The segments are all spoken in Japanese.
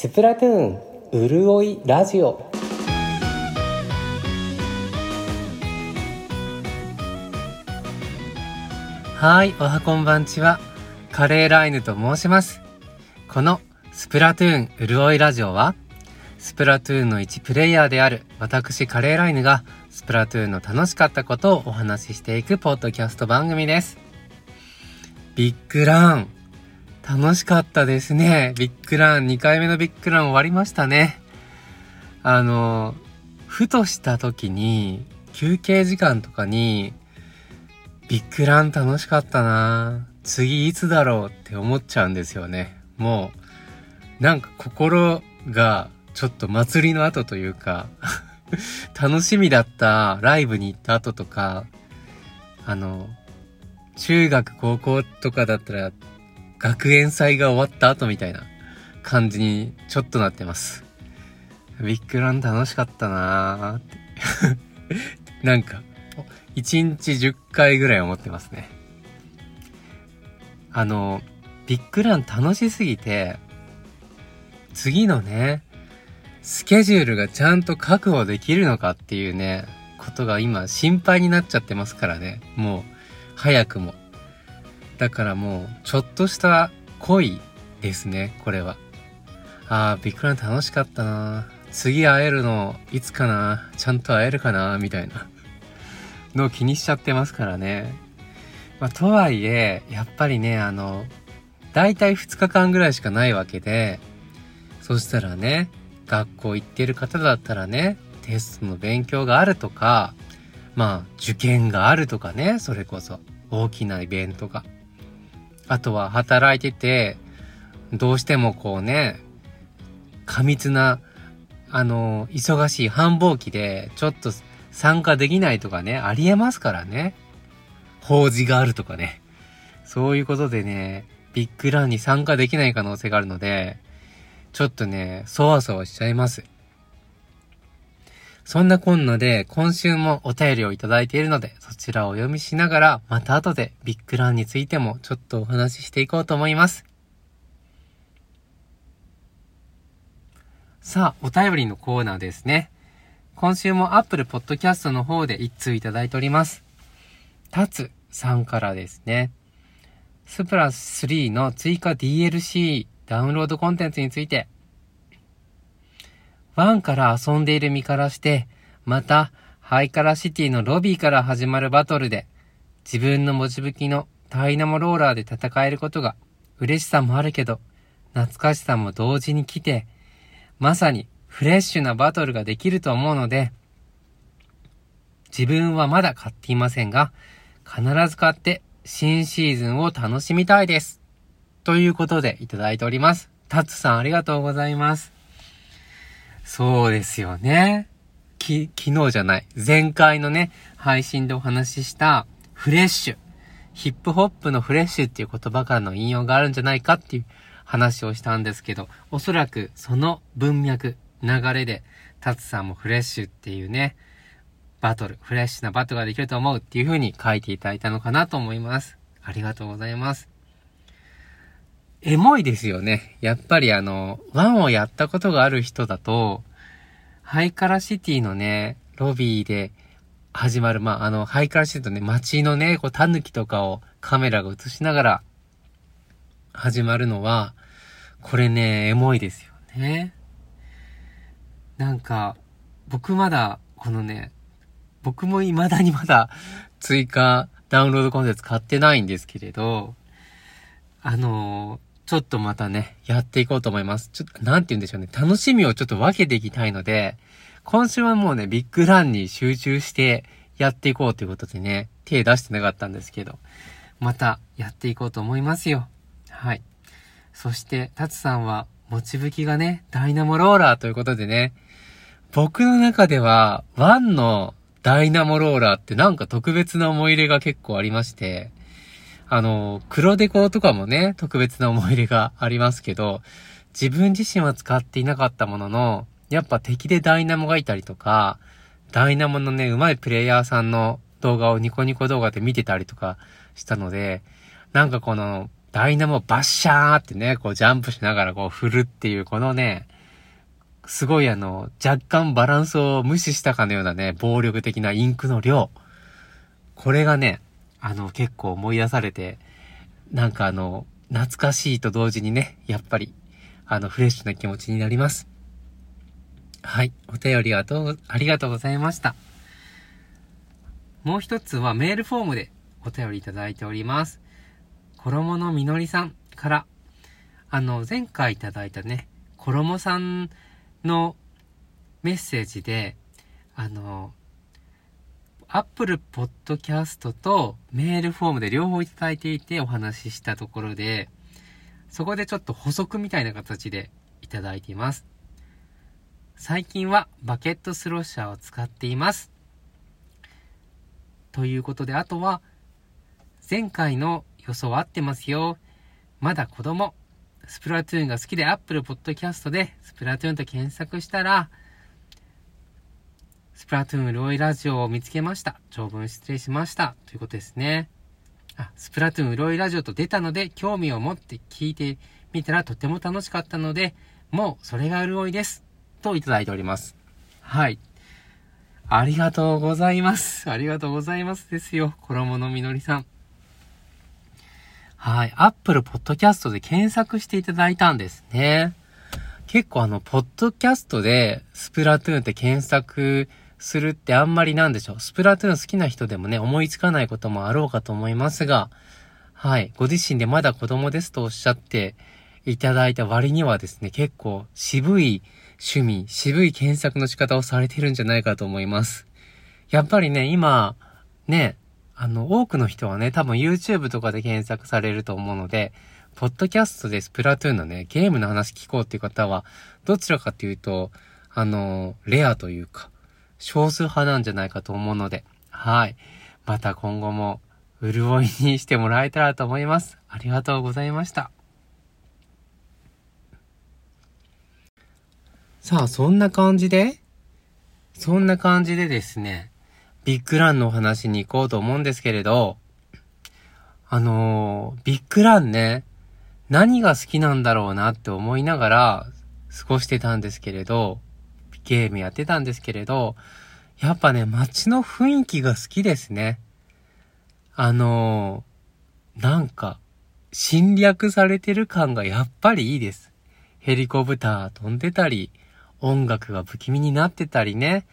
スプラトゥーンうるおいラジオ。はいおはこんばんちは。カレーライヌと申します。このスプラトゥーンうるおいラジオはスプラトゥーンの1プレイヤーである私カレーライヌがスプラトゥーンの楽しかったことをお話ししていくポッドキャスト番組です。ビッグラン。楽しかったですね。ビッグラン、2回目のビッグラン終わりましたね。あの、ふとした時に、休憩時間とかに、ビッグラン楽しかったな次いつだろうって思っちゃうんですよね。もう、なんか心がちょっと祭りの後というか 楽しみだったライブに行った後とか、あの、中学高校とかだったら学園祭が終わった後みたいな感じにちょっとなってます。ビッグラン楽しかったなーって なんか、1日10回ぐらい思ってますね。あの、ビッグラン楽しすぎて、次のね、スケジュールがちゃんと確保できるのかっていうね、ことが今心配になっちゃってますからね。もう、早くも。だからもう、ちょっとした恋ですね、これは。あー、ビッグラン楽しかったな次会えるの、いつかなちゃんと会えるかなみたいなのを気にしちゃってますからね。まあ、とはいえ、やっぱりね、あの、だいたい2日間ぐらいしかないわけで、そしたらね、学校行ってる方だったらね、テストの勉強があるとか、まあ、受験があるとかね、それこそ、大きなイベントが。あとは働いてて、どうしてもこうね、過密な、あの、忙しい繁忙期で、ちょっと参加できないとかね、ありえますからね。法事があるとかね。そういうことでね、ビッグランに参加できない可能性があるので、ちょっとね、そわそわしちゃいます。そんなこんなで、今週もお便りをいただいているので、そちらをお読みしながら、また後でビッグランについてもちょっとお話ししていこうと思います。さあ、お便りのコーナーですね。今週も Apple Podcast の方で一通いただいております。タツさんからですね。スプラス3の追加 DLC ダウンロードコンテンツについて1から遊んでいる身からして、また、ハイカラシティのロビーから始まるバトルで、自分の文字吹きのダイナモローラーで戦えることが嬉しさもあるけど、懐かしさも同時に来て、まさにフレッシュなバトルができると思うので、自分はまだ買っていませんが、必ず買って新シーズンを楽しみたいです。ということでいただいております。タツさんありがとうございます。そうですよね。き、昨日じゃない。前回のね、配信でお話ししたフレッシュ。ヒップホップのフレッシュっていう言葉からの引用があるんじゃないかっていう話をしたんですけど、おそらくその文脈、流れで、タツさんもフレッシュっていうね、バトル、フレッシュなバトルができると思うっていう風に書いていただいたのかなと思います。ありがとうございます。エモいですよね。やっぱりあの、ワンをやったことがある人だと、ハイカラシティのね、ロビーで始まる、まあ、あの、ハイカラシティとね、街のね、こう、狸とかをカメラが映しながら始まるのは、これね、エモいですよね。なんか、僕まだ、このね、僕も未だにまだ追加ダウンロードコンテンツ買ってないんですけれど、あのちょっとまたね、やっていこうと思います。ちょっと、なんて言うんでしょうね。楽しみをちょっと分けていきたいので、今週はもうね、ビッグランに集中してやっていこうということでね、手出してなかったんですけど、またやっていこうと思いますよ。はい。そして、タツさんは、持ち吹きがね、ダイナモローラーということでね、僕の中では、ワンのダイナモローラーってなんか特別な思い入れが結構ありまして、あの、黒デコとかもね、特別な思い入れがありますけど、自分自身は使っていなかったものの、やっぱ敵でダイナモがいたりとか、ダイナモのね、上手いプレイヤーさんの動画をニコニコ動画で見てたりとかしたので、なんかこの、ダイナモバッシャーってね、こうジャンプしながらこう振るっていう、このね、すごいあの、若干バランスを無視したかのようなね、暴力的なインクの量。これがね、あの、結構思い出されて、なんかあの、懐かしいと同時にね、やっぱり、あの、フレッシュな気持ちになります。はい。お便りあと、ありがとうございました。もう一つはメールフォームでお便りいただいております。衣のみのりさんから、あの、前回いただいたね、衣さんのメッセージで、あの、Apple Podcast とメールフォームで両方いただいていてお話ししたところで、そこでちょっと補足みたいな形でいただいています。最近はバケットスロッシャーを使っています。ということで、あとは、前回の予想は合ってますよ。まだ子供。スプラトゥーンが好きで Apple Podcast でスプラトゥーンと検索したら、スプラトゥーンロイラジオを見つけました。長文失礼しました。ということですね。あ、スプラトゥーンロイラジオと出たので、興味を持って聞いてみたらとても楽しかったので、もうそれが潤いです。といただいております。はい。ありがとうございます。ありがとうございますですよ。衣のみのりさん。はい。Apple Podcast で検索していただいたんですね。結構あの、ポッドキャストでスプラトゥーンって検索するってあんまりなんでしょう。スプラトゥーン好きな人でもね、思いつかないこともあろうかと思いますが、はい。ご自身でまだ子供ですとおっしゃっていただいた割にはですね、結構渋い趣味、渋い検索の仕方をされてるんじゃないかと思います。やっぱりね、今、ね、あの、多くの人はね、多分 YouTube とかで検索されると思うので、ポッドキャストでスプラトゥーンのね、ゲームの話聞こうっていう方は、どちらかっていうと、あの、レアというか、少数派なんじゃないかと思うので、はい。また今後も、潤いにしてもらえたらと思います。ありがとうございました。さあ、そんな感じで、そんな感じでですね、ビッグランのお話に行こうと思うんですけれど、あのー、ビッグランね、何が好きなんだろうなって思いながら過ごしてたんですけれど、ゲームやってたんですけれど、やっぱね、街の雰囲気が好きですね。あのー、なんか、侵略されてる感がやっぱりいいです。ヘリコプター飛んでたり、音楽が不気味になってたりね、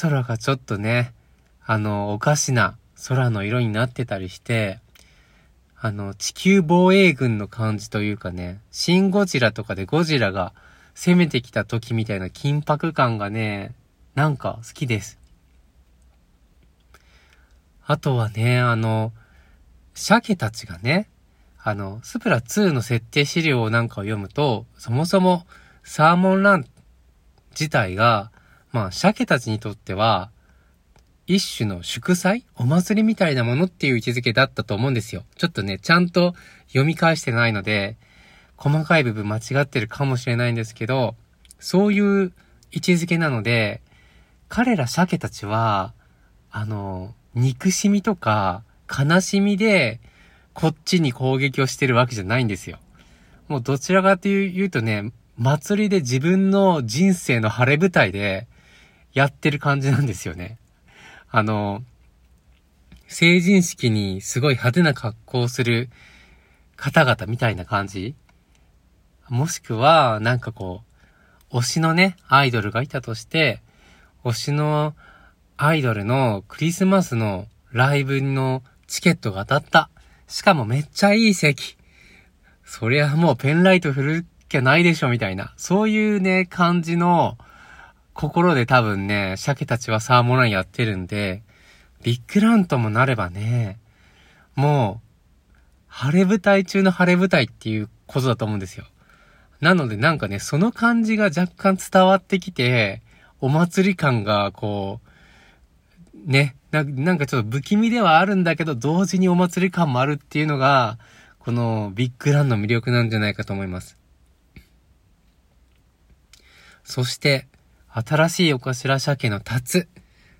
空がちょっとね、あの、おかしな空の色になってたりして、あの、地球防衛軍の感じというかね、シンゴジラとかでゴジラが攻めてきた時みたいな緊迫感がね、なんか好きです。あとはね、あの、鮭たちがね、あの、スプラ2の設定資料なんかを読むと、そもそもサーモンラン自体が、まあ、鮭たちにとっては、一種の祝祭お祭りみたいなものっていう位置づけだったと思うんですよ。ちょっとね、ちゃんと読み返してないので、細かい部分間違ってるかもしれないんですけど、そういう位置づけなので、彼ら鮭たちは、あの、憎しみとか悲しみで、こっちに攻撃をしてるわけじゃないんですよ。もうどちらかというとね、祭りで自分の人生の晴れ舞台でやってる感じなんですよね。あの、成人式にすごい派手な格好をする方々みたいな感じもしくは、なんかこう、推しのね、アイドルがいたとして、推しのアイドルのクリスマスのライブのチケットが当たった。しかもめっちゃいい席。そりゃもうペンライト振るっきゃないでしょみたいな。そういうね、感じの、心で多分ね、鮭たちはサーモンランやってるんで、ビッグランともなればね、もう、晴れ舞台中の晴れ舞台っていうことだと思うんですよ。なのでなんかね、その感じが若干伝わってきて、お祭り感がこう、ね、ななんかちょっと不気味ではあるんだけど、同時にお祭り感もあるっていうのが、このビッグランの魅力なんじゃないかと思います。そして、新しいお頭鮭のタツ。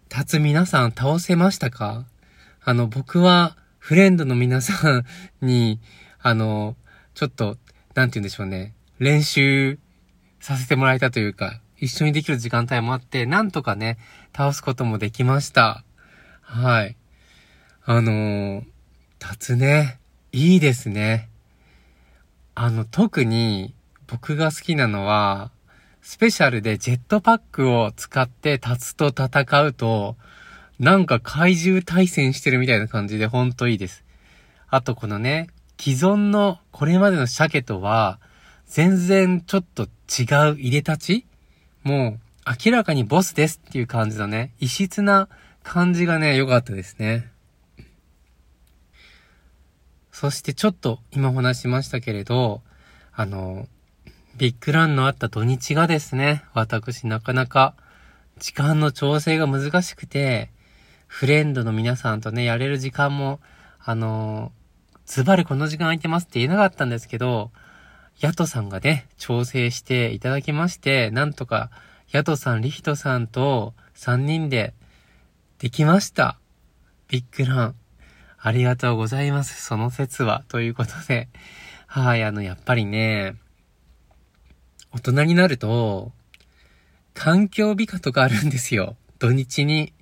タツ皆さん倒せましたか？あの、僕は、フレンドの皆さんに、あの、ちょっと、なんて言うんでしょうね。練習させてもらえたというか、一緒にできる時間帯もあって、なんとかね、倒すこともできました。はい。あのー、立つね、いいですね。あの、特に僕が好きなのは、スペシャルでジェットパックを使って立つと戦うと、なんか怪獣対戦してるみたいな感じでほんといいです。あとこのね、既存のこれまでの鮭とは、全然ちょっと違う入れ立ち？もう明らかにボスですっていう感じのね、異質な感じがね、良かったですね。そしてちょっと今お話しましたけれど、あの、ビッグランのあった土日がですね、私なかなか時間の調整が難しくて、フレンドの皆さんとね、やれる時間も、あの、ズバリこの時間空いてますって言えなかったんですけど、ヤトさんがね、調整していただきまして、なんとか、ヤトさん、リヒトさんと3人でできました。ビッグラン。ありがとうございます。その説は。ということで。はい、あの、やっぱりね、大人になると、環境美化とかあるんですよ。土日に。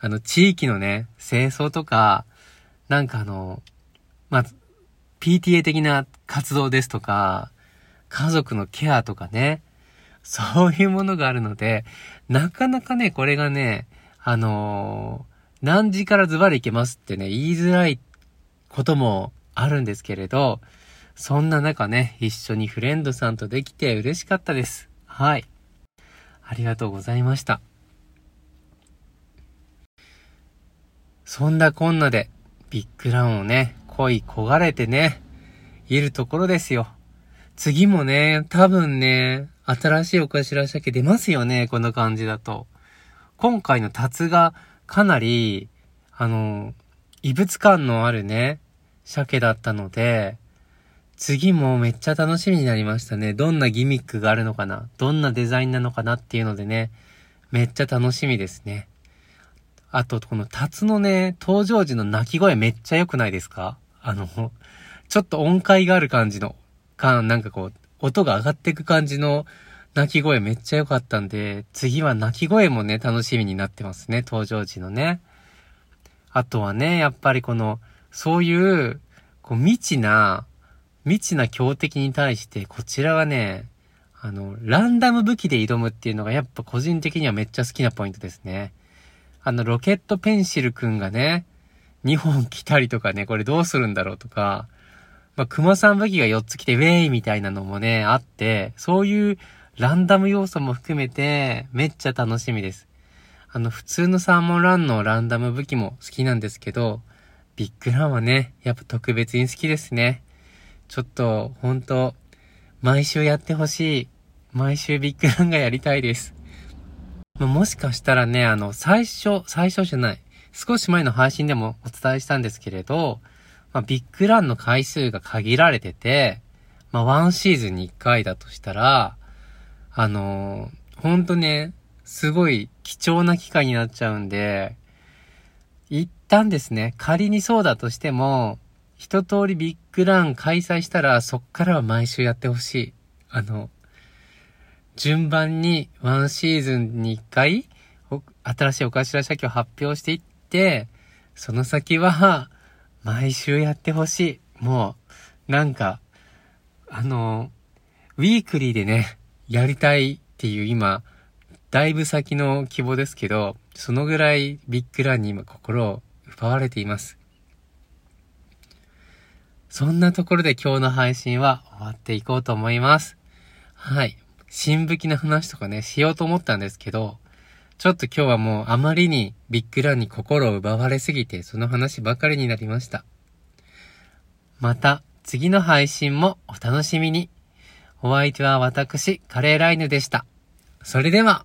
あの、地域のね、清掃とか、なんかあの、まあ、PTA 的な活動ですとか、家族のケアとかね、そういうものがあるので、なかなかね、これがね、あのー、何時からズバリ行けますってね、言いづらいこともあるんですけれど、そんな中ね、一緒にフレンドさんとできて嬉しかったです。はい。ありがとうございました。そんなこんなで、ビッグランをね、恋焦がれてね、いるところですよ。次もね、多分ね、新しいお頭鮭出ますよね、この感じだと。今回のツがかなり、あの、異物感のあるね、鮭だったので、次もめっちゃ楽しみになりましたね。どんなギミックがあるのかなどんなデザインなのかなっていうのでね、めっちゃ楽しみですね。あと、このタツのね、登場時の鳴き声めっちゃ良くないですか？あの、ちょっと音階がある感じの、か、なんかこう、音が上がっていく感じの鳴き声めっちゃ良かったんで、次は鳴き声もね、楽しみになってますね、登場時のね。あとはね、やっぱりこの、そういう、こう、未知な、未知な強敵に対して、こちらはね、あの、ランダム武器で挑むっていうのがやっぱ個人的にはめっちゃ好きなポイントですね。あの、ロケットペンシルくんがね、2本来たりとかね、これどうするんだろうとか、まあ、熊さん武器が4つ来てウェイみたいなのもね、あって、そういうランダム要素も含めて、めっちゃ楽しみです。あの、普通のサーモンランのランダム武器も好きなんですけど、ビッグランはね、やっぱ特別に好きですね。ちょっと、ほんと、毎週やってほしい。毎週ビッグランがやりたいです。もしかしたらね、あの、最初、最初じゃない。少し前の配信でもお伝えしたんですけれど、まあ、ビッグランの回数が限られてて、まあ、ワンシーズンに1回だとしたら、あのー、ほんとね、すごい貴重な機会になっちゃうんで、一旦ですね、仮にそうだとしても、一通りビッグラン開催したら、そっからは毎週やってほしい。あの、順番にワンシーズンに一回、新しいお頭社を発表していってて、その先は、毎週やってほしい。もう、なんか、あの、ウィークリーでね、やりたいっていう今、だいぶ先の希望ですけど、そのぐらいビッグランに今心を奪われています。そんなところで今日の配信は終わっていこうと思います。はい。新武器の話とかね、しようと思ったんですけど、ちょっと今日はもうあまりにビッグランに心を奪われすぎて、その話ばかりになりました。また、次の配信もお楽しみに。お相手は私、カレーライヌでした。それでは。